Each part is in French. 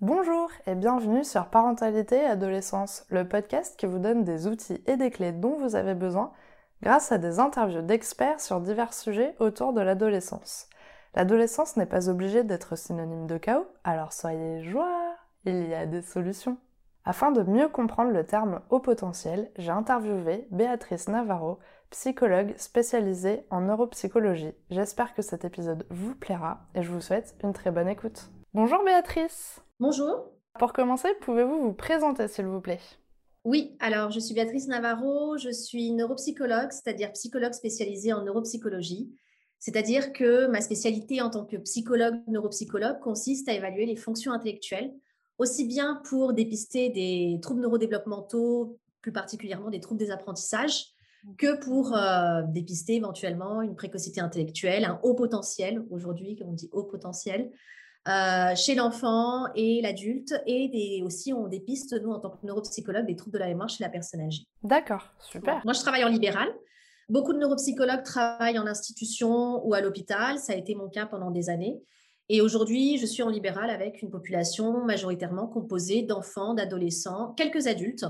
Bonjour et bienvenue sur Parentalité et Adolescence, le podcast qui vous donne des outils et des clés dont vous avez besoin grâce à des interviews d'experts sur divers sujets autour de l'adolescence. L'adolescence n'est pas obligée d'être synonyme de chaos, alors soyez joie, il y a des solutions. Afin de mieux comprendre le terme haut potentiel, j'ai interviewé Béatrice Navarro, psychologue spécialisée en neuropsychologie. J'espère que cet épisode vous plaira et je vous souhaite une très bonne écoute. Bonjour Béatrice Bonjour. Pour commencer, pouvez-vous vous présenter s'il vous plaît? Oui, alors je suis Béatrice Navarro, je suis neuropsychologue, c'est-à-dire psychologue spécialisée en neuropsychologie. C'est-à-dire que ma spécialité en tant que psychologue neuropsychologue consiste à évaluer les fonctions intellectuelles, aussi bien pour dépister des troubles neurodéveloppementaux, plus particulièrement des troubles des apprentissages, que pour euh, dépister éventuellement une précocité intellectuelle, un haut potentiel, aujourd'hui, comme on dit haut potentiel, euh, chez l'enfant et l'adulte. Et des, aussi, on dépiste, nous, en tant que neuropsychologue, des troubles de la mémoire chez la personne âgée. D'accord, super. Moi, je travaille en libéral. Beaucoup de neuropsychologues travaillent en institution ou à l'hôpital. Ça a été mon cas pendant des années. Et aujourd'hui, je suis en libéral avec une population majoritairement composée d'enfants, d'adolescents, quelques adultes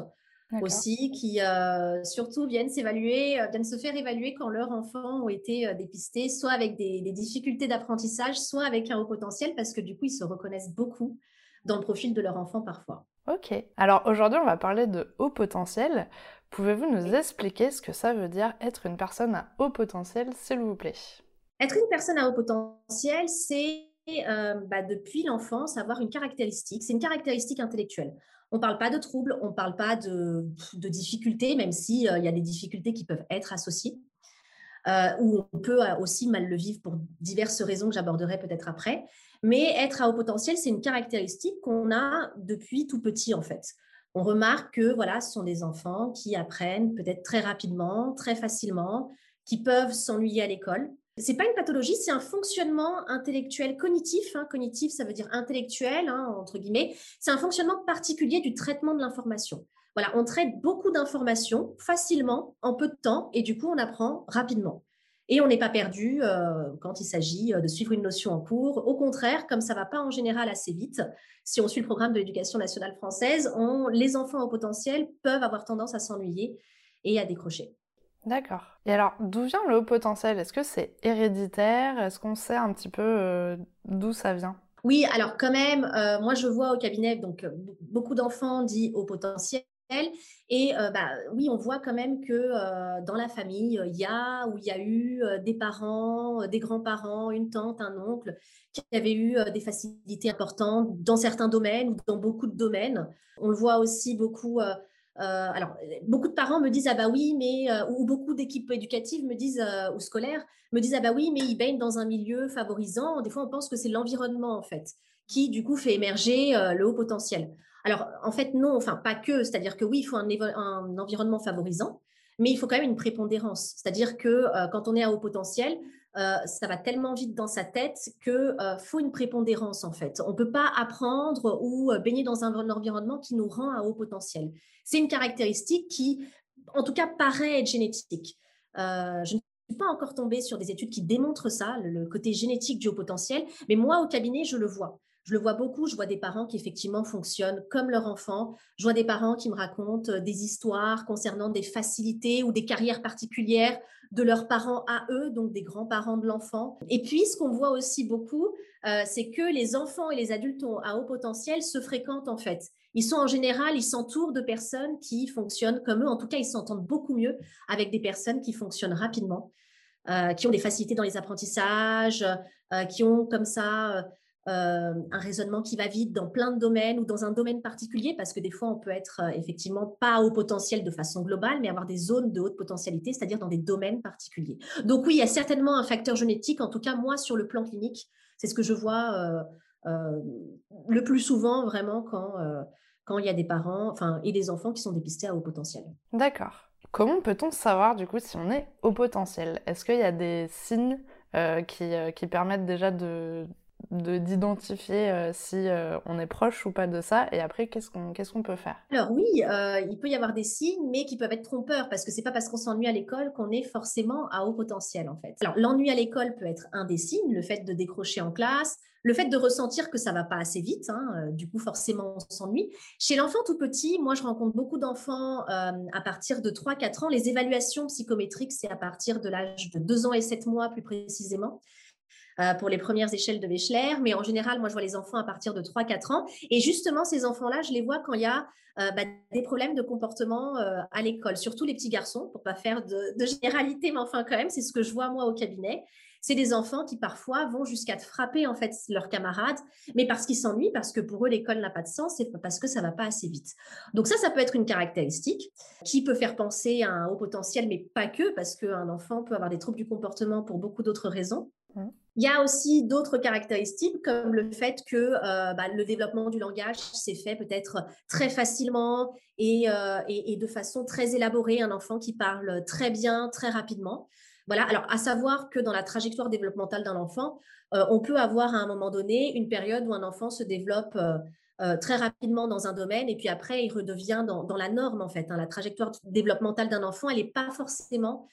aussi, qui euh, surtout viennent s'évaluer, euh, viennent se faire évaluer quand leurs enfants ont été euh, dépistés, soit avec des, des difficultés d'apprentissage, soit avec un haut potentiel, parce que du coup, ils se reconnaissent beaucoup dans le profil de leur enfant parfois. Ok. Alors aujourd'hui, on va parler de haut potentiel. Pouvez-vous nous expliquer ce que ça veut dire être une personne à haut potentiel, s'il vous plaît? Être une personne à haut potentiel, c'est euh, bah, depuis l'enfance avoir une caractéristique. C'est une caractéristique intellectuelle. On ne parle pas de troubles, on ne parle pas de, difficultés, même s'il euh, y a des difficultés qui peuvent être associées, euh, ou on peut aussi mal le vivre pour diverses raisons que j'aborderai peut-être après. Mais être à haut potentiel, c'est une caractéristique qu'on a depuis tout petit en fait. On remarque que voilà, ce sont des enfants qui apprennent peut-être très rapidement, très facilement, qui peuvent s'ennuyer à l'école, c'est pas une pathologie, c'est un fonctionnement intellectuel cognitif. Hein. Cognitif, ça veut dire intellectuel, hein, entre guillemets. C'est un fonctionnement particulier du traitement de l'information. Voilà, on traite beaucoup d'informations facilement, en peu de temps, et du coup, on apprend rapidement. Et on n'est pas perdu euh, quand il s'agit euh, de suivre une notion en cours. Au contraire, comme ça va pas en général assez vite, si on suit le programme de l'éducation nationale française, les enfants au potentiel peuvent avoir tendance à s'ennuyer et à décrocher. D'accord. Et alors, d'où vient le haut potentiel? Est-ce que c'est héréditaire? Est-ce qu'on sait un petit peu euh, d'où ça vient? Oui, alors quand même, euh, moi je vois au cabinet donc euh, beaucoup d'enfants dits haut potentiel. Et bah, oui, on voit quand même que dans la famille, il y a ou il y a eu des parents, des grands-parents, une tante, un oncle qui avaient eu des facilités importantes dans certains domaines ou dans beaucoup de domaines. On le voit aussi beaucoup euh, alors, beaucoup de parents me disent ah bah oui, mais euh, ou beaucoup d'équipes éducatives me disent euh, ou scolaires me disent ah bah oui, mais ils baignent dans un milieu favorisant. Des fois, on pense que c'est l'environnement en fait qui du coup fait émerger le haut potentiel. Alors en fait non, enfin pas que. C'est-à-dire que oui, il faut un, un, environnement favorisant, mais il faut quand même une prépondérance. C'est-à-dire que quand on est à haut potentiel, ça va tellement vite dans sa tête que faut une prépondérance en fait. On peut pas apprendre ou baigner dans un environnement qui nous rend à haut potentiel. C'est une caractéristique qui, en tout cas, paraît être génétique. Euh, je ne suis pas encore tombée sur des études qui démontrent ça, le, côté génétique du haut potentiel, mais moi, au cabinet, je le vois. Je le vois beaucoup, je vois des parents qui effectivement fonctionnent comme leur enfant. Je vois des parents qui me racontent euh, des histoires concernant des facilités ou des carrières particulières de leurs parents à eux, donc des grands-parents de l'enfant. Et puis, ce qu'on voit aussi beaucoup, euh, c'est que les enfants et les adultes à haut potentiel se fréquentent en fait ils sont en général, ils s'entourent de personnes qui fonctionnent comme eux. En tout cas, ils s'entendent beaucoup mieux avec des personnes qui fonctionnent rapidement, euh, qui ont des facilités dans les apprentissages, qui ont comme ça un raisonnement qui va vite dans plein de domaines ou dans un domaine particulier, parce que des fois, on peut être effectivement pas au potentiel de façon globale, mais avoir des zones de haute potentialité, c'est-à-dire dans des domaines particuliers. Donc oui, il y a certainement un facteur génétique. En tout cas, moi, sur le plan clinique, c'est ce que je vois. le plus souvent vraiment quand, quand il y a des parents et des enfants qui sont dépistés à haut potentiel. D'accord. Comment peut-on savoir du coup si on est au potentiel? Est-ce qu'il y a des signes euh, qui, euh, qui, permettent déjà de, d'identifier euh, si euh, on est proche ou pas de ça et après qu'est-ce qu'on peut faire? Alors oui, euh, il peut y avoir des signes mais qui peuvent être trompeurs parce que c'est pas parce qu'on s'ennuie à l'école qu'on est forcément à haut potentiel en fait. Alors l'ennui à l'école peut être un des signes, le fait de décrocher en classe, le fait de ressentir que ça va pas assez vite, hein, du coup forcément on s'ennuie. Chez l'enfant tout petit, moi je rencontre beaucoup d'enfants à partir de 3-4 ans. Les évaluations psychométriques, c'est à partir de l'âge de 2 ans et 7 mois plus précisément. Euh, pour les premières échelles de Wechsler. Mais en général, moi, je vois les enfants à partir de 3-4 ans. Et justement, ces enfants-là, je les vois quand il y a euh, bah, des problèmes de comportement euh, à l'école, surtout les petits garçons, pour pas faire de, de généralité, mais enfin quand même, c'est ce que je vois moi au cabinet. C'est des enfants qui parfois vont jusqu'à frapper en fait leurs camarades, mais parce qu'ils s'ennuient, parce que pour eux l'école n'a pas de sens et parce que ça va pas assez vite. Donc ça, ça peut être une caractéristique qui peut faire penser à un haut potentiel, mais pas que, parce qu'un enfant peut avoir des troubles du comportement pour beaucoup d'autres raisons. Mmh. Il y a aussi d'autres caractéristiques comme le fait que euh, bah, le développement du langage s'est fait peut-être très facilement euh, et, de façon très élaborée. Un enfant qui parle très bien, très rapidement. Voilà. Alors, à savoir que dans la trajectoire développementale d'un enfant, euh, on peut avoir à un moment donné une période où un enfant se développe très rapidement dans un domaine et puis après il redevient dans, dans la norme en fait. Hein. La trajectoire développementale d'un enfant, elle n'est pas forcément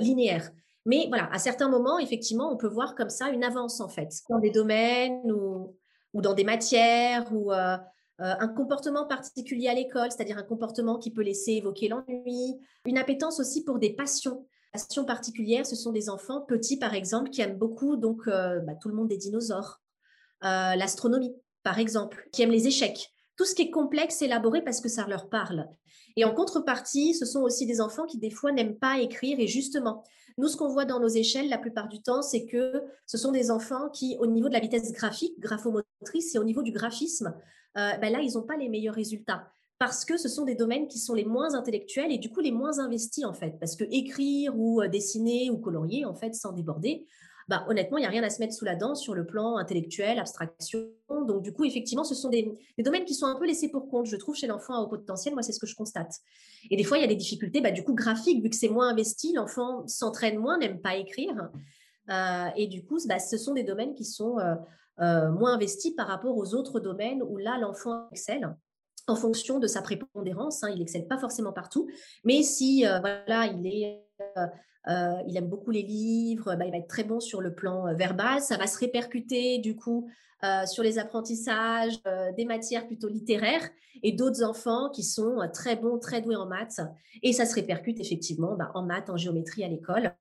linéaire. Mais voilà, à certains moments, effectivement, on peut voir comme ça une avance en fait, dans des domaines ou, dans des matières ou euh, euh, un comportement particulier à l'école, c'est-à-dire un comportement qui peut laisser évoquer l'ennui, une appétence aussi pour des passions. Passions particulières, ce sont des enfants petits, par exemple, qui aiment beaucoup donc euh, bah, tout le monde des dinosaures, l'astronomie, par exemple, qui aiment les échecs. Tout ce qui est complexe, élaboré parce que ça leur parle. Et en contrepartie, ce sont aussi des enfants qui des fois n'aiment pas écrire et justement, nous, ce qu'on voit dans nos échelles la plupart du temps, c'est que ce sont des enfants qui, au niveau de la vitesse graphique, graphomotrice et au niveau du graphisme, euh, ben là, ils n'ont pas les meilleurs résultats parce que ce sont des domaines qui sont les moins intellectuels et du coup les moins investis en fait. Parce que écrire ou euh, dessiner ou colorier, en fait, sans déborder, bah, honnêtement, il n'y a rien à se mettre sous la dent sur le plan intellectuel, abstraction. Donc, du coup, effectivement, ce sont des, domaines qui sont un peu laissés pour compte, je trouve, chez l'enfant à haut potentiel. Moi, c'est ce que je constate. Et des fois, il y a des difficultés, bah, du coup, graphiques, vu que c'est moins investi, l'enfant s'entraîne moins, n'aime pas écrire. Euh, et du coup, bah, ce sont des domaines qui sont euh, euh, moins investis par rapport aux autres domaines où là, l'enfant excelle en fonction de sa prépondérance. Hein, il excelle pas forcément partout, mais si voilà, il est euh, il aime beaucoup les livres, bah, il va être très bon sur le plan euh, verbal. Ça va se répercuter du coup euh, sur les apprentissages des matières plutôt littéraires et d'autres enfants qui sont très bons, très doués en maths. Et ça se répercute effectivement bah, en maths, en géométrie à l'école.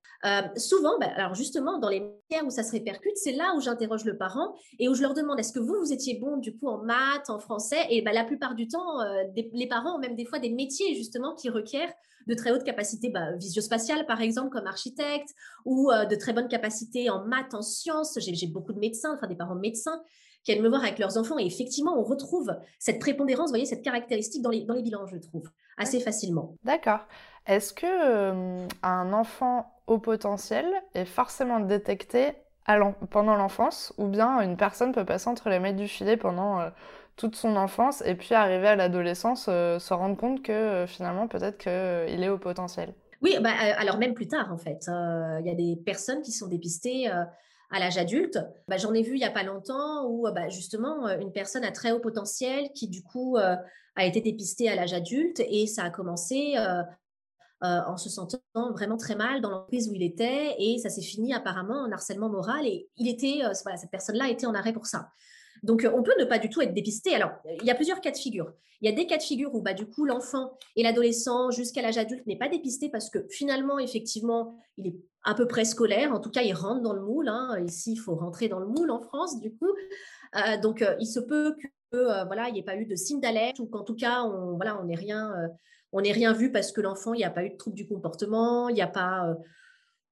souvent, bah, alors justement, dans les matières où ça se répercute, c'est là où j'interroge le parent et où je leur demande est-ce que vous, vous étiez bon du coup en maths, en français? Et la plupart du temps, les parents ont même des fois des métiers justement qui requièrent de très haute capacité bah, visio-spatiale, par exemple, comme architecte, ou euh, de très bonnes capacités en maths, en sciences. J'ai beaucoup de médecins, enfin des parents médecins, qui viennent me voir avec leurs enfants. Et effectivement, on retrouve cette prépondérance, vous voyez, cette caractéristique dans les, dans les bilans, je trouve, assez facilement. D'accord. Est-ce que euh, un enfant au potentiel est forcément détecté pendant l'enfance, ou bien une personne peut passer entre les mains du filet pendant euh, toute son enfance et puis arriver à l'adolescence, euh, se rendre compte que euh, finalement peut-être qu'il est au potentiel. Oui, bah, alors même plus tard en fait. Il y a des personnes qui sont dépistées à l'âge adulte. Bah, J'en ai vu il n'y a pas longtemps où bah, justement une personne à très haut potentiel qui du coup a été dépistée à l'âge adulte et ça a commencé en se sentant vraiment très mal dans l'entreprise où il était et ça s'est fini apparemment en harcèlement moral et il était, voilà, cette personne-là était en arrêt pour ça. Donc, on peut ne pas du tout être dépisté. Alors, il y a plusieurs cas de figure. Il y a des cas de figure où, bah, du coup, l'enfant et l'adolescent jusqu'à l'âge adulte n'est pas dépisté parce que finalement, effectivement, il est à peu près scolaire. En tout cas, il rentre dans le moule. Hein. Ici, il faut rentrer dans le moule en France, du coup. Euh, donc, euh, il se peut que euh, voilà, il n'y ait pas eu de signe d'alerte ou qu'en tout cas, on voilà, on n'ait rien, on rien vu parce que l'enfant, il n'y a pas eu de trouble du comportement, il n'y a pas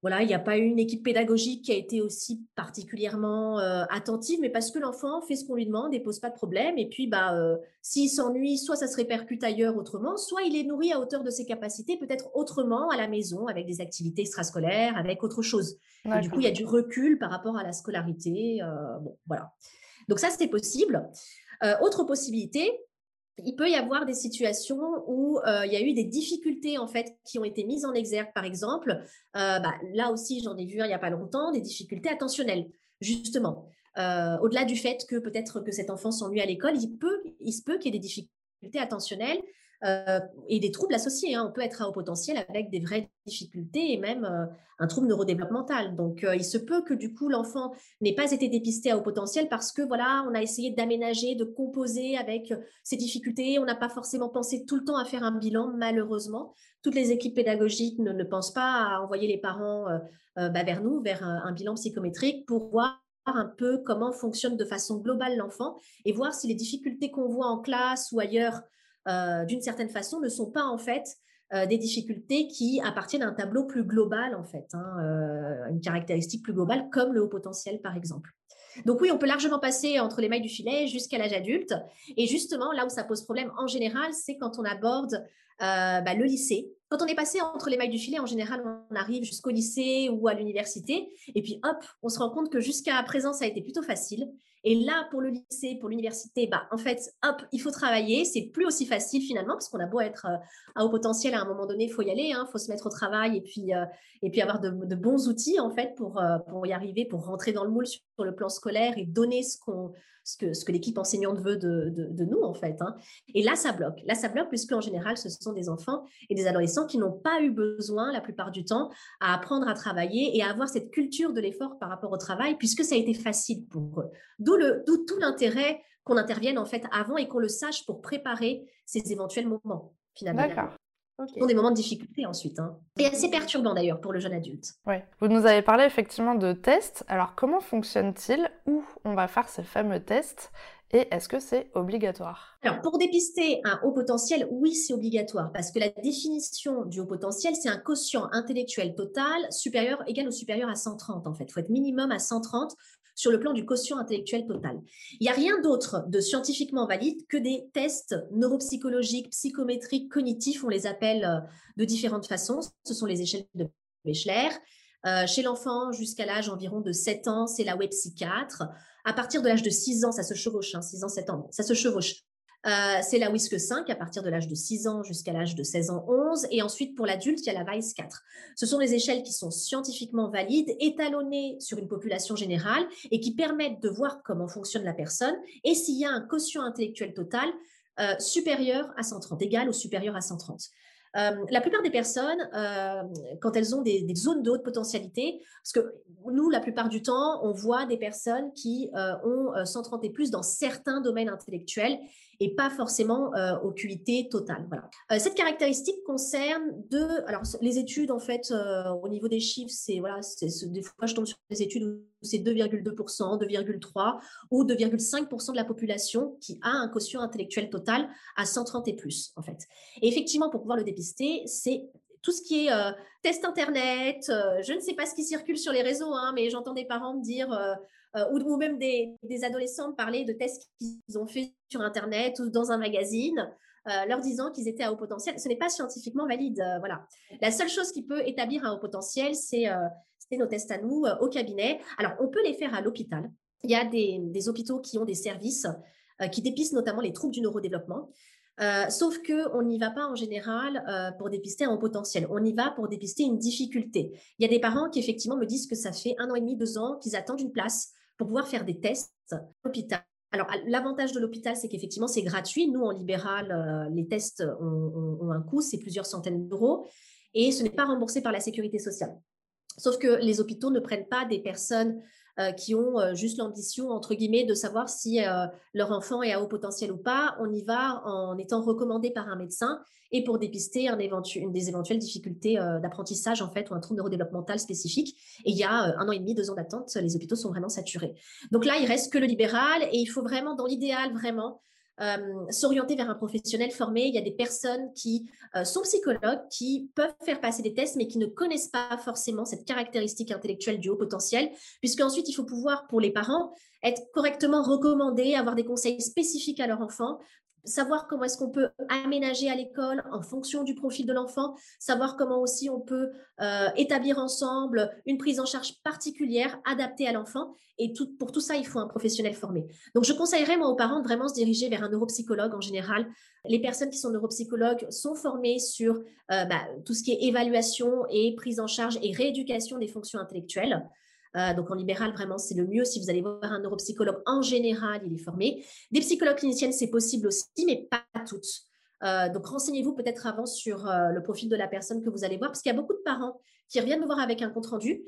voilà, il n'y a pas eu une équipe pédagogique qui a été aussi particulièrement euh, attentive, mais parce que l'enfant fait ce qu'on lui demande et pose pas de problème. Et puis, bah, euh, s'il s'ennuie, soit ça se répercute ailleurs autrement, soit il est nourri à hauteur de ses capacités, peut-être autrement à la maison, avec des activités extrascolaires, avec autre chose. Et du coup, il y a du recul par rapport à la scolarité. Euh, bon, voilà. Donc ça, c'est possible. autre possibilité, il peut y avoir des situations où euh, il y a eu des difficultés en fait qui ont été mises en exergue, par exemple. Euh, bah, là aussi, j'en ai vu il n'y a pas longtemps, des difficultés attentionnelles, justement. au-delà du fait que peut-être que cet enfant s'ennuie à l'école, il, peut, il se peut qu'il y ait des difficultés attentionnelles euh, et des troubles associés. Hein. On peut être à haut potentiel avec des vraies difficultés et même euh, un trouble neurodéveloppemental. Donc, euh, il se peut que du coup, l'enfant n'ait pas été dépisté à haut potentiel parce que voilà, on a essayé d'aménager, de composer avec ces difficultés. On n'a pas forcément pensé tout le temps à faire un bilan, malheureusement. Toutes les équipes pédagogiques ne, pensent pas à envoyer les parents bah, vers nous, vers un bilan psychométrique pour voir un peu comment fonctionne de façon globale l'enfant et voir si les difficultés qu'on voit en classe ou ailleurs euh, d'une certaine façon, ne sont pas en fait euh, des difficultés qui appartiennent à un tableau plus global, en fait, hein, euh, une caractéristique plus globale, comme le haut potentiel, par exemple. Donc oui, on peut largement passer entre les mailles du filet jusqu'à l'âge adulte. Et justement, là où ça pose problème en général, c'est quand on aborde bah, le lycée. Quand on est passé entre les mailles du filet, en général, on arrive jusqu'au lycée ou à l'université. Et puis, hop, on se rend compte que jusqu'à présent, ça a été plutôt facile. Et là, pour le lycée, pour l'université, bah, en fait, hop, il faut travailler. C'est plus aussi facile finalement, parce qu'on a beau être euh, à haut potentiel, à un moment donné, il faut y aller, il hein, faut se mettre au travail et puis, euh, et puis avoir de, bons outils, en fait, pour, euh, pour y arriver, pour rentrer dans le moule sur, le plan scolaire et donner ce, qu'on, ce que, ce que l'équipe enseignante veut de, de, nous, en fait. Hein. Et là, ça bloque. Là, ça bloque, puisque en général, ce sont des enfants et des adolescents qui n'ont pas eu besoin, la plupart du temps, à apprendre à travailler et à avoir cette culture de l'effort par rapport au travail, puisque ça a été facile pour eux. Tout l'intérêt qu'on intervienne en fait avant et qu'on le sache pour préparer ces éventuels moments finalement. D'accord. Ce sont des moments de difficulté ensuite. Hein. Et assez perturbant d'ailleurs pour le jeune adulte. Oui. Vous nous avez parlé effectivement de tests. Alors comment fonctionne-t-il? Où on va faire ces fameux tests? Et est-ce que c'est obligatoire? Alors, pour dépister un haut potentiel, oui, c'est obligatoire parce que la définition du haut potentiel, c'est un quotient intellectuel total supérieur, égal ou supérieur à 130 en fait. Il faut être minimum à 130 sur le plan du quotient intellectuel total. Il n'y a rien d'autre de scientifiquement valide que des tests neuropsychologiques, psychométriques, cognitifs, on les appelle euh, de différentes façons. Ce sont les échelles de Wechsler. Euh, chez l'enfant, jusqu'à l'âge environ de 7 ans, c'est la WebPsy 4. À partir de l'âge de 6 ans, ça se chevauche, 6 hein, ans, 7 ans, ça se chevauche. Euh, c'est la WISC 5 à partir de l'âge de 6 ans jusqu'à l'âge de 16 ans 11. Et ensuite, pour l'adulte, il y a la VICE 4. Ce sont des échelles qui sont scientifiquement valides, étalonnées sur une population générale et qui permettent de voir comment fonctionne la personne et s'il y a un quotient intellectuel total euh, supérieur à 130, égal ou supérieur à 130. Euh, la plupart des personnes, quand elles ont des, zones de haute potentialité, parce que nous, la plupart du temps, on voit des personnes qui ont 130 et plus dans certains domaines intellectuels et pas forcément euh, au QIT total. Voilà. Euh, cette caractéristique concerne deux. Alors, les études, en fait, euh, au niveau des chiffres, c'est voilà, des fois je tombe sur des études où c'est 2,2%, 2,3% ou 2,5% de la population qui a un quotient intellectuel total à 130 et plus, en fait. Et effectivement, pour pouvoir le dépister, c'est tout ce qui est test internet, je ne sais pas ce qui circule sur les réseaux, hein, mais j'entends des parents me dire euh, ou, même des, adolescents parler de tests qu'ils ont fait sur Internet ou dans un magazine, euh, leur disant qu'ils étaient à haut potentiel. Ce n'est pas scientifiquement valide. Euh, voilà. La seule chose qui peut établir un haut potentiel, c'est nos tests à nous au cabinet. Alors, on peut les faire à l'hôpital. Il y a des, hôpitaux qui ont des services qui dépistent notamment les troubles du neurodéveloppement. sauf que on n'y va pas en général pour dépister un haut potentiel. On y va pour dépister une difficulté. Il y a des parents qui effectivement me disent que ça fait un an et demi, deux ans qu'ils attendent une place pour pouvoir faire des tests à l'hôpital. Alors, l'avantage de l'hôpital, c'est qu'effectivement, c'est gratuit. Nous, en libéral, euh, les tests ont, un coût, c'est plusieurs centaines d'euros, et ce n'est pas remboursé par la sécurité sociale. Sauf que les hôpitaux ne prennent pas des personnes qui ont euh, juste l'ambition, entre guillemets, de savoir si leur enfant est à haut potentiel ou pas. On y va en étant recommandé par un médecin et pour dépister un une des éventuelles difficultés euh, d'apprentissage en fait ou un trouble neurodéveloppemental spécifique. Et il y a euh, un an et demi, deux ans d'attente, les hôpitaux sont vraiment saturés. Donc là, il reste que le libéral et il faut vraiment, dans l'idéal, vraiment euh, s'orienter vers un professionnel formé. Il y a des personnes qui sont psychologues, qui peuvent faire passer des tests, mais qui ne connaissent pas forcément cette caractéristique intellectuelle du haut potentiel, puisqu'ensuite, il faut pouvoir, pour les parents, être correctement recommandés, avoir des conseils spécifiques à leur enfant savoir comment est-ce qu'on peut aménager à l'école en fonction du profil de l'enfant, savoir comment aussi on peut euh, établir ensemble une prise en charge particulière adaptée à l'enfant. Et pour tout ça, il faut un professionnel formé. Donc, je conseillerais moi aux parents de vraiment se diriger vers un neuropsychologue en général. Les personnes qui sont neuropsychologues sont formées sur euh, bah, tout ce qui est évaluation et prise en charge et rééducation des fonctions intellectuelles. Donc en libéral, vraiment, c'est le mieux. Si vous allez voir un neuropsychologue, en général, il est formé. Des psychologues cliniciennes, c'est possible aussi, mais pas toutes. donc renseignez-vous peut-être avant sur le profil de la personne que vous allez voir, parce qu'il y a beaucoup de parents qui reviennent me voir avec un compte-rendu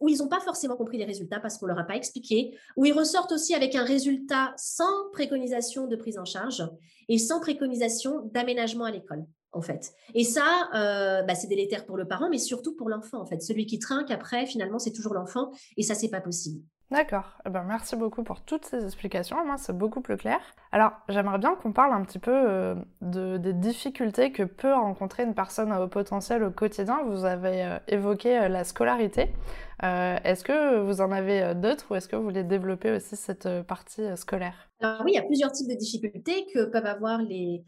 où ils n'ont pas forcément compris les résultats parce qu'on ne leur a pas expliqué, où ils ressortent aussi avec un résultat sans préconisation de prise en charge et sans préconisation d'aménagement à l'école en fait. Et ça, euh, bah, c'est délétère pour le parent, mais surtout pour l'enfant, en fait. Celui qui trinque après, finalement, c'est toujours l'enfant, et ça, c'est pas possible. D'accord. Eh ben, merci beaucoup pour toutes ces explications. Moi, c'est beaucoup plus clair. Alors, j'aimerais bien qu'on parle un petit peu euh, de, des difficultés que peut rencontrer une personne à haut potentiel au quotidien. Vous avez euh, évoqué la scolarité. est-ce que vous en avez d'autres ou est-ce que vous voulez développer aussi cette partie scolaire? Alors oui, il y a plusieurs types de difficultés que peuvent avoir les,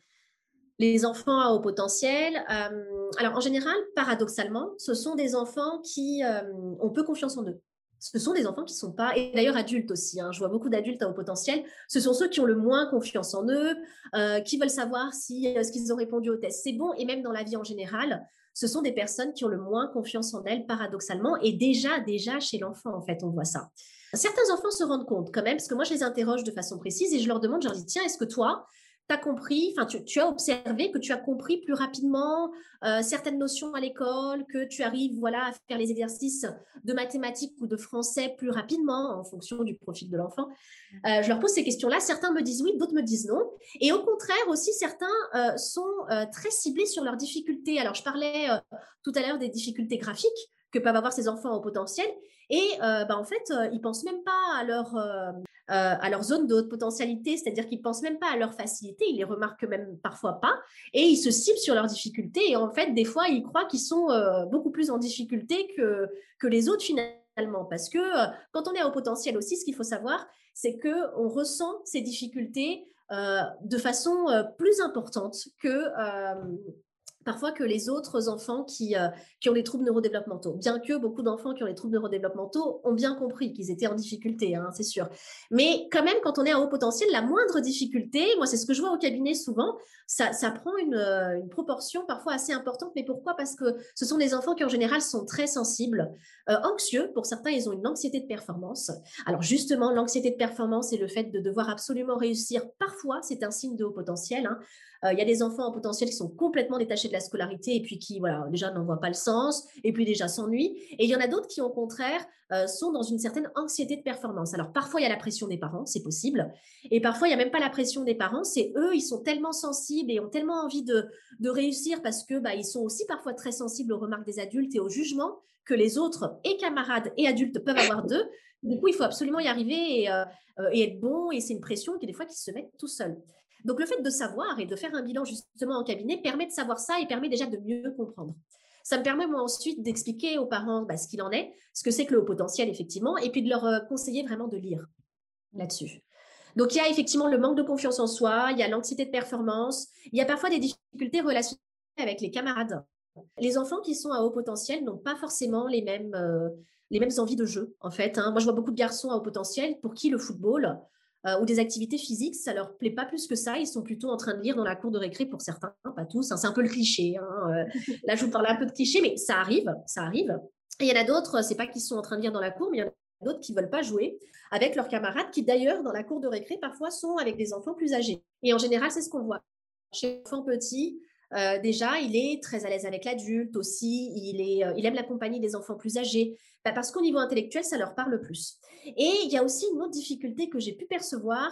les enfants à haut potentiel, euh, alors en général, paradoxalement, ce sont des enfants qui euh, ont peu confiance en eux. Ce sont des enfants qui ne sont pas, et d'ailleurs adultes aussi, hein, je vois beaucoup d'adultes à haut potentiel, ce sont ceux qui ont le moins confiance en eux, euh, qui veulent savoir si ce qu'ils ont répondu au test c'est bon, et même dans la vie en général, ce sont des personnes qui ont le moins confiance en elles, paradoxalement, et déjà, déjà chez l'enfant, en fait, on voit ça. Certains enfants se rendent compte quand même, parce que moi, je les interroge de façon précise et je leur demande, je leur dis, tiens, est-ce que toi, as compris, enfin, tu, as observé que tu as compris plus rapidement euh, certaines notions à l'école, que tu arrives voilà, à faire les exercices de mathématiques ou de français plus rapidement en fonction du profil de l'enfant. Euh, je leur pose ces questions-là. Certains me disent oui, d'autres me disent non. Et au contraire aussi, certains euh, sont très ciblés sur leurs difficultés. Alors, je parlais tout à l'heure des difficultés graphiques que peuvent avoir ces enfants au potentiel. Et bah, en fait, ils pensent même pas à leur, euh, à leur zone de haute potentialité, c'est-à-dire qu'ils pensent même pas à leur facilité, ils les remarquent même parfois pas, et ils se ciblent sur leurs difficultés. Et en fait, des fois, ils croient qu'ils sont euh, beaucoup plus en difficulté que, que les autres finalement. Parce que euh, quand on est haut potentiel aussi, ce qu'il faut savoir, c'est que on ressent ces difficultés de façon plus importante que parfois que les autres enfants qui, euh, qui ont des troubles neurodéveloppementaux. Bien que beaucoup d'enfants qui ont des troubles neurodéveloppementaux ont bien compris qu'ils étaient en difficulté, hein, c'est sûr. Mais quand même, quand on est à haut potentiel, la moindre difficulté, moi c'est ce que je vois au cabinet souvent, ça, prend une, euh, une, proportion parfois assez importante. Mais pourquoi? Parce que ce sont des enfants qui en général sont très sensibles, euh, anxieux. Pour certains, ils ont une anxiété de performance. Alors justement, l'anxiété de performance et le fait de devoir absolument réussir, parfois c'est un signe de haut potentiel. Hein. Il y a des enfants en potentiel qui sont complètement détachés de la scolarité et puis qui, voilà, déjà n'en voient pas le sens et puis déjà s'ennuient. Et il y en a d'autres qui, au contraire, euh, sont dans une certaine anxiété de performance. Alors parfois, il y a la pression des parents, c'est possible. Et parfois, il n'y a même pas la pression des parents, c'est eux, ils sont tellement sensibles et ont tellement envie de, réussir parce que bah, ils sont aussi parfois très sensibles aux remarques des adultes et aux jugements que les autres et camarades et adultes peuvent avoir d'eux. Du coup, il faut absolument y arriver et, euh, et être bon. Et c'est une pression qui, des fois, qui se met tout seul. Donc, le fait de savoir et de faire un bilan justement en cabinet permet de savoir ça et permet déjà de mieux comprendre. Ça me permet moi ensuite d'expliquer aux parents bah, ce qu'il en est, ce que c'est que le haut potentiel effectivement, et puis de leur euh, conseiller vraiment de lire là-dessus. Donc il y a effectivement le manque de confiance en soi, il y a l'anxiété de performance, il y a parfois des difficultés relationnelles avec les camarades. Les enfants qui sont à haut potentiel n'ont pas forcément les mêmes, euh, les mêmes envies de jeu en fait. Hein. Moi je vois beaucoup de garçons à haut potentiel pour qui le football, euh, ou des activités physiques, ça leur plaît pas plus que ça. Ils sont plutôt en train de lire dans la cour de récré pour certains, pas tous. Hein. c'est un peu le cliché. Hein, euh. là, je vous parle un peu de cliché, mais ça arrive, ça arrive. Et il y en a d'autres, c'est pas qu'ils sont en train de lire dans la cour, mais il y en a d'autres qui veulent pas jouer avec leurs camarades, qui d'ailleurs dans la cour de récré parfois sont avec des enfants plus âgés. Et en général, c'est ce qu'on voit. Chez enfants petits, euh, déjà, il est très à l'aise avec l'adulte aussi, il, est, euh, il aime la compagnie des enfants plus âgés, bah, parce qu'au niveau intellectuel, ça leur parle plus. Et il y a aussi une autre difficulté que j'ai pu percevoir,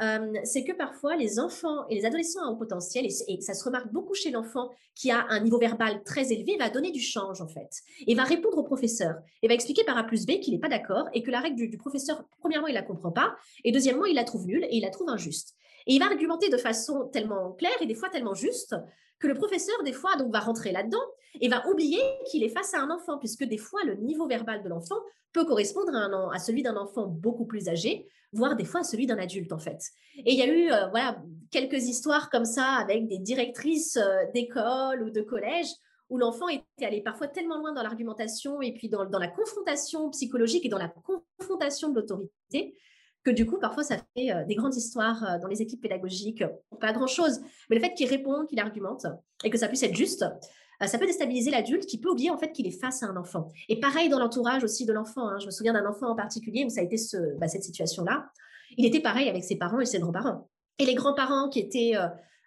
euh, c'est que parfois les enfants et les adolescents à haut potentiel, et, ça se remarque beaucoup chez l'enfant qui a un niveau verbal très élevé, va donner du change en fait, et va répondre au professeur, et va expliquer par A plus B qu'il n'est pas d'accord, et que la règle du, du professeur, premièrement, il la comprend pas, et deuxièmement, il la trouve nulle, et il la trouve injuste. Et il va argumenter de façon tellement claire et des fois tellement juste que le professeur, des fois, donc, va rentrer là-dedans et va oublier qu'il est face à un enfant, puisque des fois, le niveau verbal de l'enfant peut correspondre à, celui d'un enfant beaucoup plus âgé, voire des fois à celui d'un adulte, en fait. Et il y a eu euh, voilà, quelques histoires comme ça avec des directrices euh, d'école ou de collège où l'enfant était allé parfois tellement loin dans l'argumentation et puis dans, la confrontation psychologique et dans la confrontation de l'autorité que du coup, parfois, ça fait euh, des grandes histoires euh, dans les équipes pédagogiques, pas grand-chose. Mais le fait qu'il réponde, qu'il argumente, et que ça puisse être juste, ça peut déstabiliser l'adulte qui peut oublier en fait qu'il est face à un enfant. Et pareil dans l'entourage aussi de l'enfant. Hein. Je me souviens d'un enfant en particulier où ça a été bah, cette situation-là. Il était pareil avec ses parents et ses grands-parents. Et les grands-parents qui étaient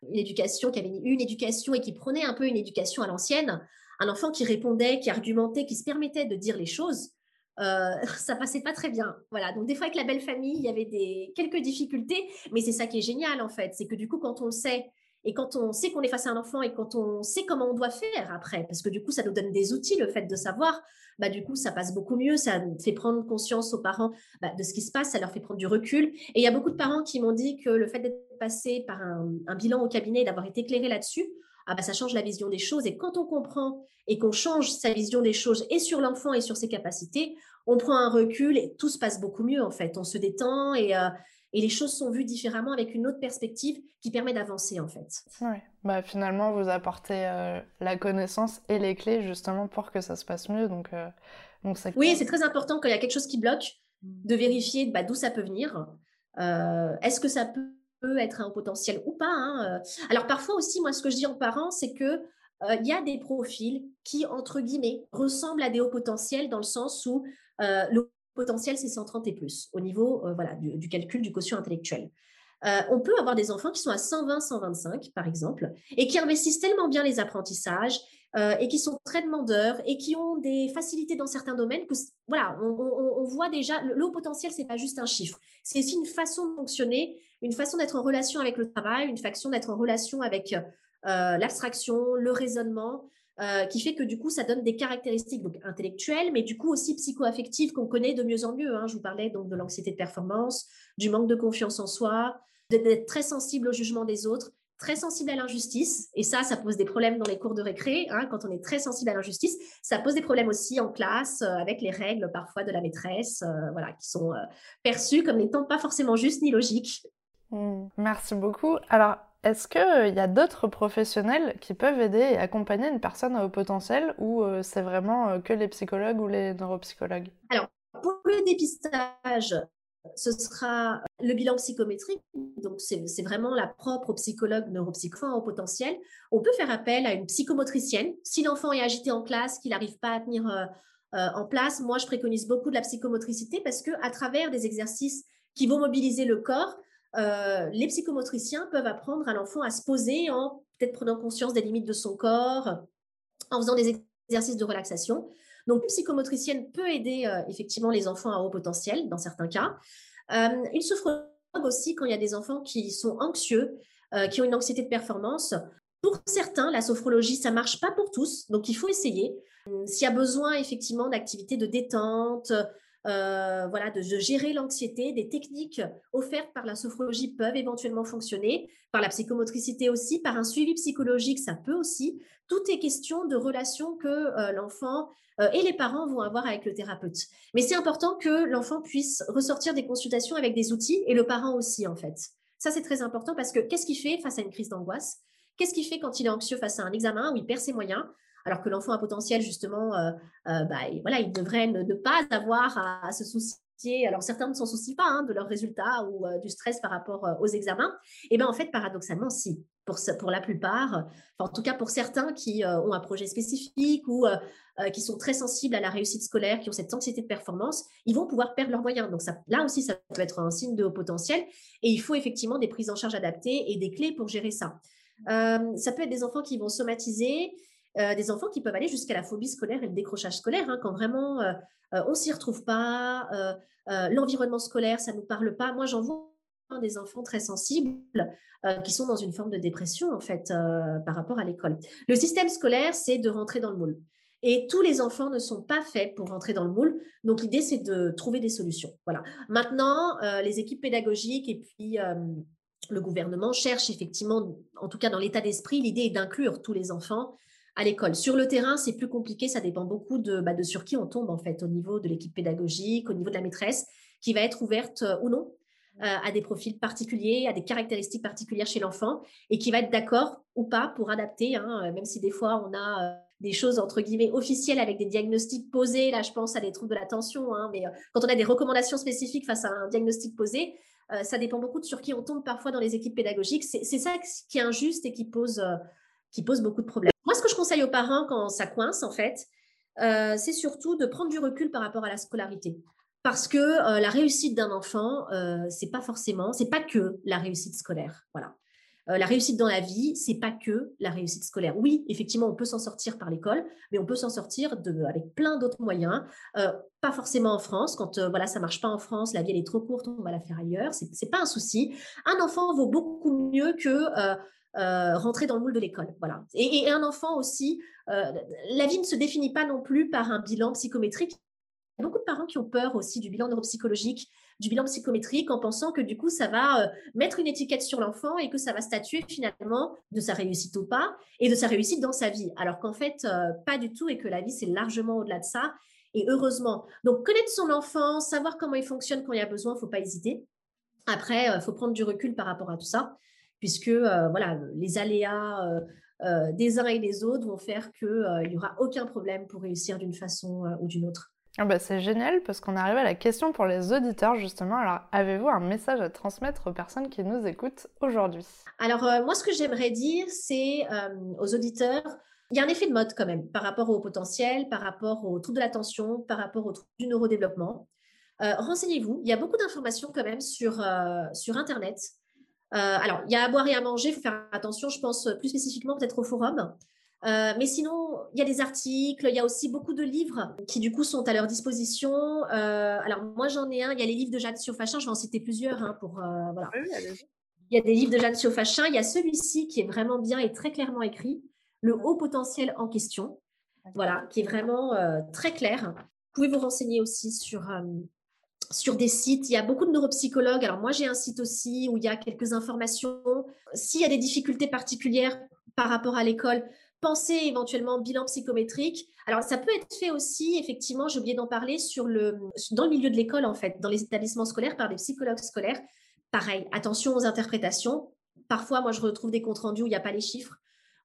une éducation, qui avaient une éducation et qui prenaient un peu une éducation à l'ancienne, un enfant qui répondait, qui argumentait, qui se permettait de dire les choses, euh, ça passait pas très bien. Voilà. Donc des fois avec la belle famille, il y avait des quelques difficultés, mais c'est ça qui est génial en fait, c'est que du coup quand on le sait et quand on sait qu'on est face à un enfant et quand on sait comment on doit faire après, parce que du coup ça nous donne des outils, le fait de savoir, bah du coup ça passe beaucoup mieux, ça fait prendre conscience aux parents bah, de ce qui se passe, ça leur fait prendre du recul. Et il y a beaucoup de parents qui m'ont dit que le fait d'être passé par un, un bilan au cabinet, d'avoir été éclairé là-dessus, ah bah, ça change la vision des choses. Et quand on comprend et qu'on change sa vision des choses et sur l'enfant et sur ses capacités, on prend un recul et tout se passe beaucoup mieux en fait. On se détend et, euh, et les choses sont vues différemment avec une autre perspective qui permet d'avancer en fait. Oui, bah, finalement vous apportez euh, la connaissance et les clés justement pour que ça se passe mieux. Donc, euh, donc Oui, c'est très important quand il y a quelque chose qui bloque de vérifier bah, d'où ça peut venir. Est-ce que ça peut peut être un potentiel ou pas. Hein, euh. Alors parfois aussi, moi, ce que je dis aux parents, c'est que euh, il y a des profils qui, entre guillemets, ressemblent à des hauts potentiels dans le sens où euh, le potentiel, c'est 130 et plus au niveau voilà, du, calcul du quotient intellectuel. On peut avoir des enfants qui sont à 120, 125, par exemple, et qui investissent tellement bien les apprentissages et qui sont très demandeurs et qui ont des facilités dans certains domaines que, voilà, on, on voit déjà, le, haut potentiel, c'est pas juste un chiffre, c'est aussi une façon de fonctionner une façon d'être en relation avec le travail, une façon d'être en relation avec euh, l'abstraction, le raisonnement, euh, qui fait que du coup, ça donne des caractéristiques intellectuelles, mais du coup aussi psycho-affectives qu'on connaît de mieux en mieux. Hein. Je vous parlais donc de l'anxiété de performance, du manque de confiance en soi, d'être très sensible au jugement des autres, très sensible à l'injustice. Et ça, ça pose des problèmes dans les cours de récré. Hein, quand on est très sensible à l'injustice, ça pose des problèmes aussi en classe euh, avec les règles parfois de la maîtresse, voilà, qui sont perçues comme n'étant pas forcément justes ni logiques. Hmm, merci beaucoup. Alors, est-ce qu'il euh, y a d'autres professionnels qui peuvent aider et accompagner une personne à haut potentiel ou euh, c'est vraiment euh, que les psychologues ou les neuropsychologues? Alors, pour le dépistage, ce sera le bilan psychométrique. Donc, c'est vraiment la propre psychologue neuropsychologue au potentiel. On peut faire appel à une psychomotricienne. Si l'enfant est agité en classe, qu'il n'arrive pas à tenir en place, moi, je préconise beaucoup de la psychomotricité parce que à travers des exercices qui vont mobiliser le corps, euh, les psychomotriciens peuvent apprendre à l'enfant à se poser en peut-être prenant conscience des limites de son corps, en faisant des exercices de relaxation. Donc, une psychomotricienne peut aider euh, effectivement les enfants à haut potentiel dans certains cas. Euh, une sophrologue aussi quand il y a des enfants qui sont anxieux, qui ont une anxiété de performance. Pour certains, la sophrologie, ça marche pas pour tous, donc il faut essayer. S'il y a besoin effectivement d'activités de détente, euh, voilà, de, gérer l'anxiété. Des techniques offertes par la sophrologie peuvent éventuellement fonctionner, par la psychomotricité aussi, par un suivi psychologique, ça peut aussi. Tout est question de relation que euh, l'enfant euh, et les parents vont avoir avec le thérapeute. Mais c'est important que l'enfant puisse ressortir des consultations avec des outils et le parent aussi, en fait. Ça, c'est très important parce que qu'est-ce qu'il fait face à une crise d'angoisse? Qu'est-ce qu'il fait quand il est anxieux face à un examen où il perd ses moyens? Alors que l'enfant à potentiel, justement, euh, euh, bah, voilà, il devrait ne, pas avoir à, se soucier. Alors certains ne s'en soucient pas hein, de leurs résultats ou euh, du stress par rapport aux examens. Et bien en fait, paradoxalement, si. Pour, pour la plupart, en tout cas pour certains qui ont un projet spécifique ou qui sont très sensibles à la réussite scolaire, qui ont cette anxiété de performance, ils vont pouvoir perdre leurs moyens. Donc là aussi, ça peut être un signe de haut potentiel. Et il faut effectivement des prises en charge adaptées et des clés pour gérer ça. ça peut être des enfants qui vont somatiser, euh, des enfants qui peuvent aller jusqu'à la phobie scolaire et le décrochage scolaire, hein, quand vraiment euh, euh, on s'y retrouve pas, l'environnement scolaire, ça nous parle pas. Moi, j'en vois des enfants très sensibles qui sont dans une forme de dépression, en fait, par rapport à l'école. Le système scolaire, c'est de rentrer dans le moule. Et tous les enfants ne sont pas faits pour rentrer dans le moule. Donc, l'idée, c'est de trouver des solutions. Voilà. Maintenant, les équipes pédagogiques et puis le gouvernement cherchent effectivement, en tout cas dans l'état d'esprit, l'idée est d'inclure tous les enfants à l'école. Sur le terrain, c'est plus compliqué, ça dépend beaucoup de, bah, de sur qui on tombe en fait, au niveau de l'équipe pédagogique, au niveau de la maîtresse, qui va être ouverte euh, ou non euh, à des profils particuliers, à des caractéristiques particulières chez l'enfant, et qui va être d'accord ou pas pour adapter, hein, euh, même si des fois on a des choses entre guillemets officielles avec des diagnostics posés, là je pense à des troubles de l'attention, hein, mais quand on a des recommandations spécifiques face à un diagnostic posé, ça dépend beaucoup de sur qui on tombe parfois dans les équipes pédagogiques. C'est ça qui est injuste et qui pose qui pose beaucoup de problèmes. Moi, ce que je conseille aux parents quand ça coince, en fait, euh, c'est surtout de prendre du recul par rapport à la scolarité. Parce que euh, la réussite d'un enfant, c'est pas forcément, c'est pas que la réussite scolaire. Voilà. Euh, la réussite dans la vie, c'est pas que la réussite scolaire. Oui, effectivement, on peut s'en sortir par l'école, mais on peut s'en sortir avec plein d'autres moyens. Euh, pas forcément en France. Quand euh, voilà, ça marche pas en France, la vie elle est trop courte, on va la faire ailleurs. C'est, n'est pas un souci. Un enfant vaut beaucoup mieux que rentrer dans le moule de l'école. Voilà. Et, un enfant aussi, la vie ne se définit pas non plus par un bilan psychométrique. Il y a beaucoup de parents qui ont peur aussi du bilan neuropsychologique, du bilan psychométrique en pensant que du coup, ça va euh, mettre une étiquette sur l'enfant et que ça va statuer finalement de sa réussite ou pas et de sa réussite dans sa vie. Alors qu'en fait, euh, pas du tout et que la vie, c'est largement au-delà de ça. Et heureusement. Donc, connaître son enfant, savoir comment il fonctionne quand il y a besoin, il faut pas hésiter. Après, il euh, faut prendre du recul par rapport à tout ça, puisque voilà, les aléas des uns et des autres vont faire qu'il n'y aura aucun problème pour réussir d'une façon ou d'une autre. Ah bah c'est génial parce qu'on arrive à la question pour les auditeurs justement. Alors avez-vous un message à transmettre aux personnes qui nous écoutent aujourd'hui? Alors euh, moi ce que j'aimerais dire c'est euh, aux auditeurs, il y a un effet de mode quand même par rapport au potentiel, par rapport aux troubles de l'attention, par rapport aux troubles du neurodéveloppement. Euh, renseignez-vous, il y a beaucoup d'informations quand même sur, sur Internet. Alors il y a à boire et à manger, il faut faire attention, je pense plus spécifiquement peut-être au forum. Euh, mais sinon, il y a des articles, il y a aussi beaucoup de livres qui du coup sont à leur disposition. Euh, alors moi j'en ai un, il y a les livres de Jeanne Siofachin, je vais en citer plusieurs hein, pour euh, voilà. il y a des livres de Jeanne Siofachin, il y a celui-ci qui est vraiment bien et très clairement écrit, le haut potentiel en question, voilà, qui est vraiment très clair. Vous pouvez vous renseigner aussi sur sur des sites. Il y a beaucoup de neuropsychologues. Alors moi, j'ai un site aussi où il y a quelques informations. S'il y a des difficultés particulières par rapport à l'école, penser éventuellement bilan psychométrique. Alors, ça peut être fait aussi, effectivement, j'ai oublié d'en parler, dans le milieu de l'école, en fait, dans les établissements scolaires, par des psychologues scolaires. Pareil, attention aux interprétations. Parfois, moi, je retrouve des comptes rendus où il n'y a pas les chiffres,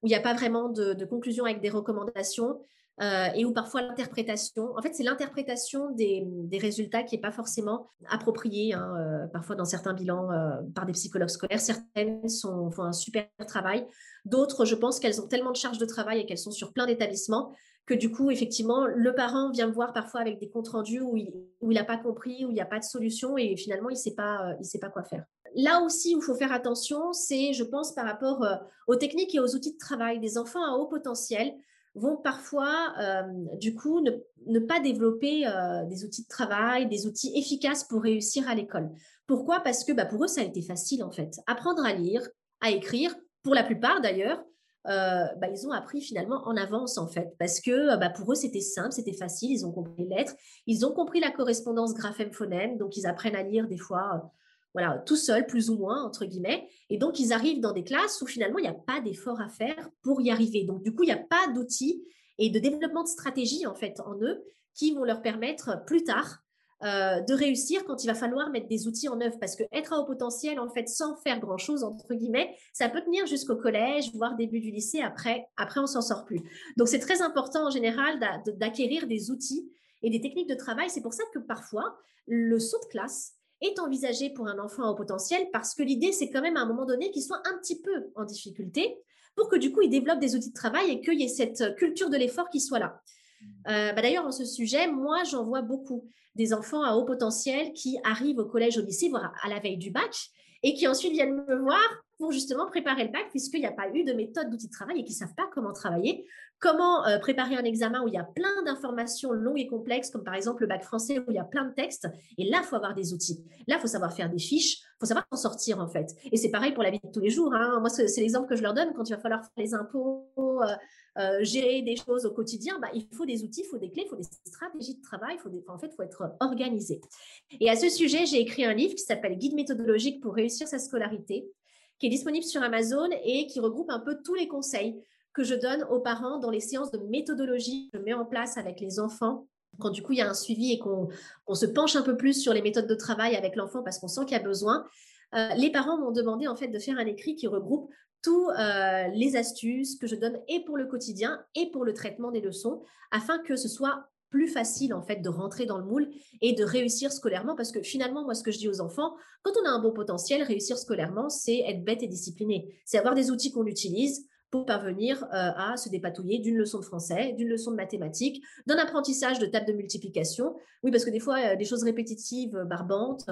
où il n'y a pas vraiment de, de conclusion avec des recommandations. Euh, et où parfois l'interprétation, en fait, c'est l'interprétation des, résultats qui n'est pas forcément appropriée. Hein, euh, parfois, dans certains bilans euh, par des psychologues scolaires, certaines font un super travail. D'autres, je pense qu'elles ont tellement de charges de travail et qu'elles sont sur plein d'établissements que du coup, effectivement, le parent vient me voir parfois avec des comptes rendus où il n'a pas compris, où il n'y a pas de solution et finalement, il ne sait pas quoi faire. Là aussi, où il faut faire attention, c'est, je pense, par rapport aux techniques et aux outils de travail des enfants à haut potentiel vont parfois, euh, du coup, ne, pas développer euh, des outils de travail, des outils efficaces pour réussir à l'école. Pourquoi? Parce que bah, pour eux, ça a été facile, en fait. Apprendre à lire, à écrire, pour la plupart d'ailleurs, euh, bah, ils ont appris finalement en avance, en fait. Parce que bah, pour eux, c'était simple, c'était facile, ils ont compris les lettres, ils ont compris la correspondance graphème-phonème, donc ils apprennent à lire des fois voilà, tout seul, plus ou moins, entre guillemets. Et donc, ils arrivent dans des classes où finalement, il n'y a pas d'effort à faire pour y arriver. Donc, du coup, il n'y a pas d'outils et de développement de stratégie, en fait, en eux, qui vont leur permettre plus tard euh, de réussir quand il va falloir mettre des outils en œuvre. Parce que être à haut potentiel, en fait, sans faire grand-chose, entre guillemets, ça peut tenir jusqu'au collège, voire début du lycée. Après, après on s'en sort plus. Donc, c'est très important, en général, d'acquérir des outils et des techniques de travail. C'est pour ça que parfois, le saut de classe, est envisagé pour un enfant au potentiel parce que l'idée, c'est quand même à un moment donné qu'il soit un petit peu en difficulté pour que du coup, il développe des outils de travail et qu'il y ait cette culture de l'effort qui soit là. Mmh. Euh, bah, d'ailleurs, en ce sujet, moi, j'en vois beaucoup des enfants à haut potentiel qui arrivent au collège, au lycée, voire à la veille du bac, et qui ensuite viennent me voir pour justement préparer le bac, puisqu'il n'y a pas eu de méthode d'outils de travail et qui ne savent pas comment travailler, comment euh, préparer un examen où il y a plein d'informations longues et complexes, comme par exemple le bac français où il y a plein de textes. Et là, il faut avoir des outils. Là, il faut savoir faire des fiches, il faut savoir s'en sortir en fait. Et c'est pareil pour la vie de tous les jours. Hein. Moi, c'est l'exemple que je leur donne quand il va falloir faire les impôts. Euh, euh, gérer des choses au quotidien, bah, il faut des outils, il faut des clés, il faut des stratégies de travail, il faut en fait, il faut être organisé. Et à ce sujet, j'ai écrit un livre qui s'appelle Guide méthodologique pour réussir sa scolarité, qui est disponible sur Amazon et qui regroupe un peu tous les conseils que je donne aux parents dans les séances de méthodologie que je mets en place avec les enfants. Quand du coup il y a un suivi et qu'on se penche un peu plus sur les méthodes de travail avec l'enfant parce qu'on sent qu'il y a besoin, euh, les parents m'ont demandé en fait de faire un écrit qui regroupe tous euh, les astuces que je donne et pour le quotidien et pour le traitement des leçons afin que ce soit plus facile en fait de rentrer dans le moule et de réussir scolairement parce que finalement moi ce que je dis aux enfants quand on a un bon potentiel réussir scolairement c'est être bête et discipliné c'est avoir des outils qu'on utilise pour parvenir à se dépatouiller d'une leçon de français, d'une leçon de mathématiques, d'un apprentissage de table de multiplication. Oui, parce que des fois, des choses répétitives, barbantes,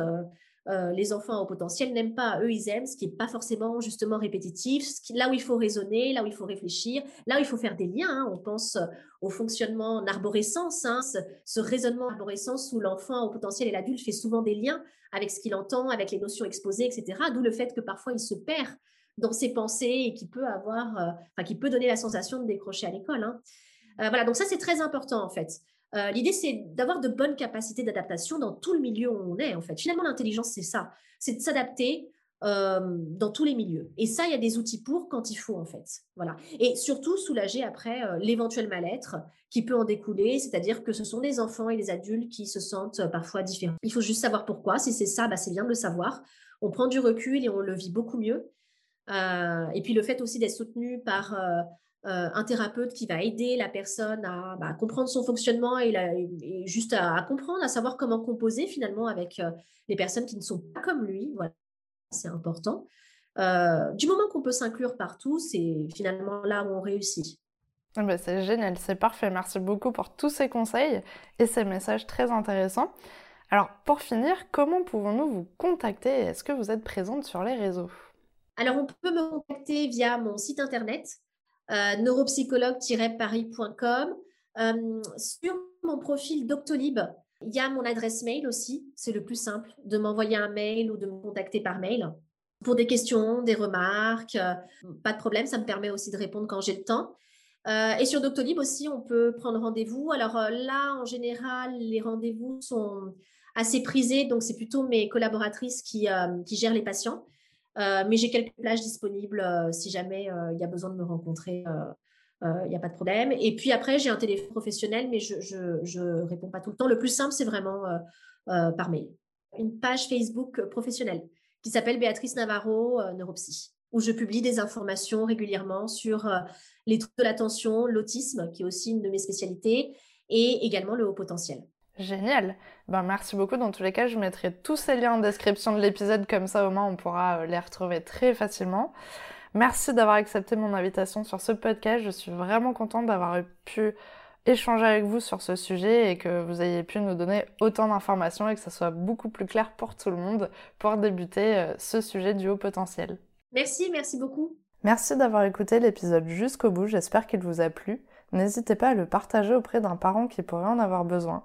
euh, les enfants au potentiel n'aiment pas, eux ils aiment ce qui n'est pas forcément justement répétitif, là où il faut raisonner, là où il faut réfléchir, là où il faut faire des liens. Hein. on pense euh, au fonctionnement en arborescence, hein, ce, raisonnement en arborescence où l'enfant au potentiel et l'adulte fait souvent des liens avec ce qu'il entend, avec les notions exposées, etc. D'où le fait que parfois il se perd dans ses pensées et qui peut avoir, euh, qui peut donner la sensation de décrocher à l'école. Hein. voilà, donc ça c'est très important en fait. Euh, l'idée, c'est d'avoir de bonnes capacités d'adaptation dans tout le milieu où on est, en fait. Finalement, l'intelligence, c'est ça. C'est de s'adapter euh, dans tous les milieux. Et ça, il y a des outils pour quand il faut, en fait. Voilà. Et surtout, soulager après euh, l'éventuel mal-être qui peut en découler, c'est-à-dire que ce sont des enfants et des adultes qui se sentent parfois différents. Il faut juste savoir pourquoi. Si c'est ça, bah, c'est bien de le savoir. On prend du recul et on le vit beaucoup mieux. et puis le fait aussi d'être soutenu par euh, un thérapeute qui va aider la personne à bah, comprendre son fonctionnement et, juste à, comprendre, à savoir comment composer finalement avec euh, les personnes qui ne sont pas comme lui. Voilà, c'est important. Euh, du moment qu'on peut s'inclure partout, c'est finalement là où on réussit. Ah bah, c'est génial, c'est parfait. Merci beaucoup pour tous ces conseils et ces messages très intéressants. Alors, pour finir, comment pouvons-nous vous contacter Est-ce que vous êtes présente sur les réseaux? Alors, on peut me contacter via mon site internet neuropsychologue-paris.com. Euh, sur mon profil Doctolib, il y a mon adresse mail aussi. C'est le plus simple de m'envoyer un mail ou de me contacter par mail pour des questions, des remarques. Euh, pas de problème, ça me permet aussi de répondre quand j'ai le temps. et sur Doctolib aussi, on peut prendre rendez-vous. Alors là, en général, les rendez-vous sont assez prisés, donc c'est plutôt mes collaboratrices qui, qui gèrent les patients. Euh, mais j'ai quelques plages disponibles euh, si jamais euh, il y a besoin de me rencontrer. Il n'y a pas de problème. Et puis après, j'ai un téléphone professionnel, mais je ne réponds pas tout le temps. Le plus simple, c'est vraiment par mail. Une page Facebook professionnelle qui s'appelle Béatrice Navarro Neuropsy, où je publie des informations régulièrement sur les troubles de l'attention, l'autisme, qui est aussi une de mes spécialités, et également le haut potentiel. Génial. Ben, merci beaucoup. Dans tous les cas, je mettrai tous ces liens en description de l'épisode, comme ça au moins on pourra euh, les retrouver très facilement. Merci d'avoir accepté mon invitation sur ce podcast. Je suis vraiment contente d'avoir pu échanger avec vous sur ce sujet et que vous ayez pu nous donner autant d'informations et que ça soit beaucoup plus clair pour tout le monde pour débuter euh, ce sujet du haut potentiel. Merci, merci beaucoup. Merci d'avoir écouté l'épisode jusqu'au bout. J'espère qu'il vous a plu. N'hésitez pas à le partager auprès d'un parent qui pourrait en avoir besoin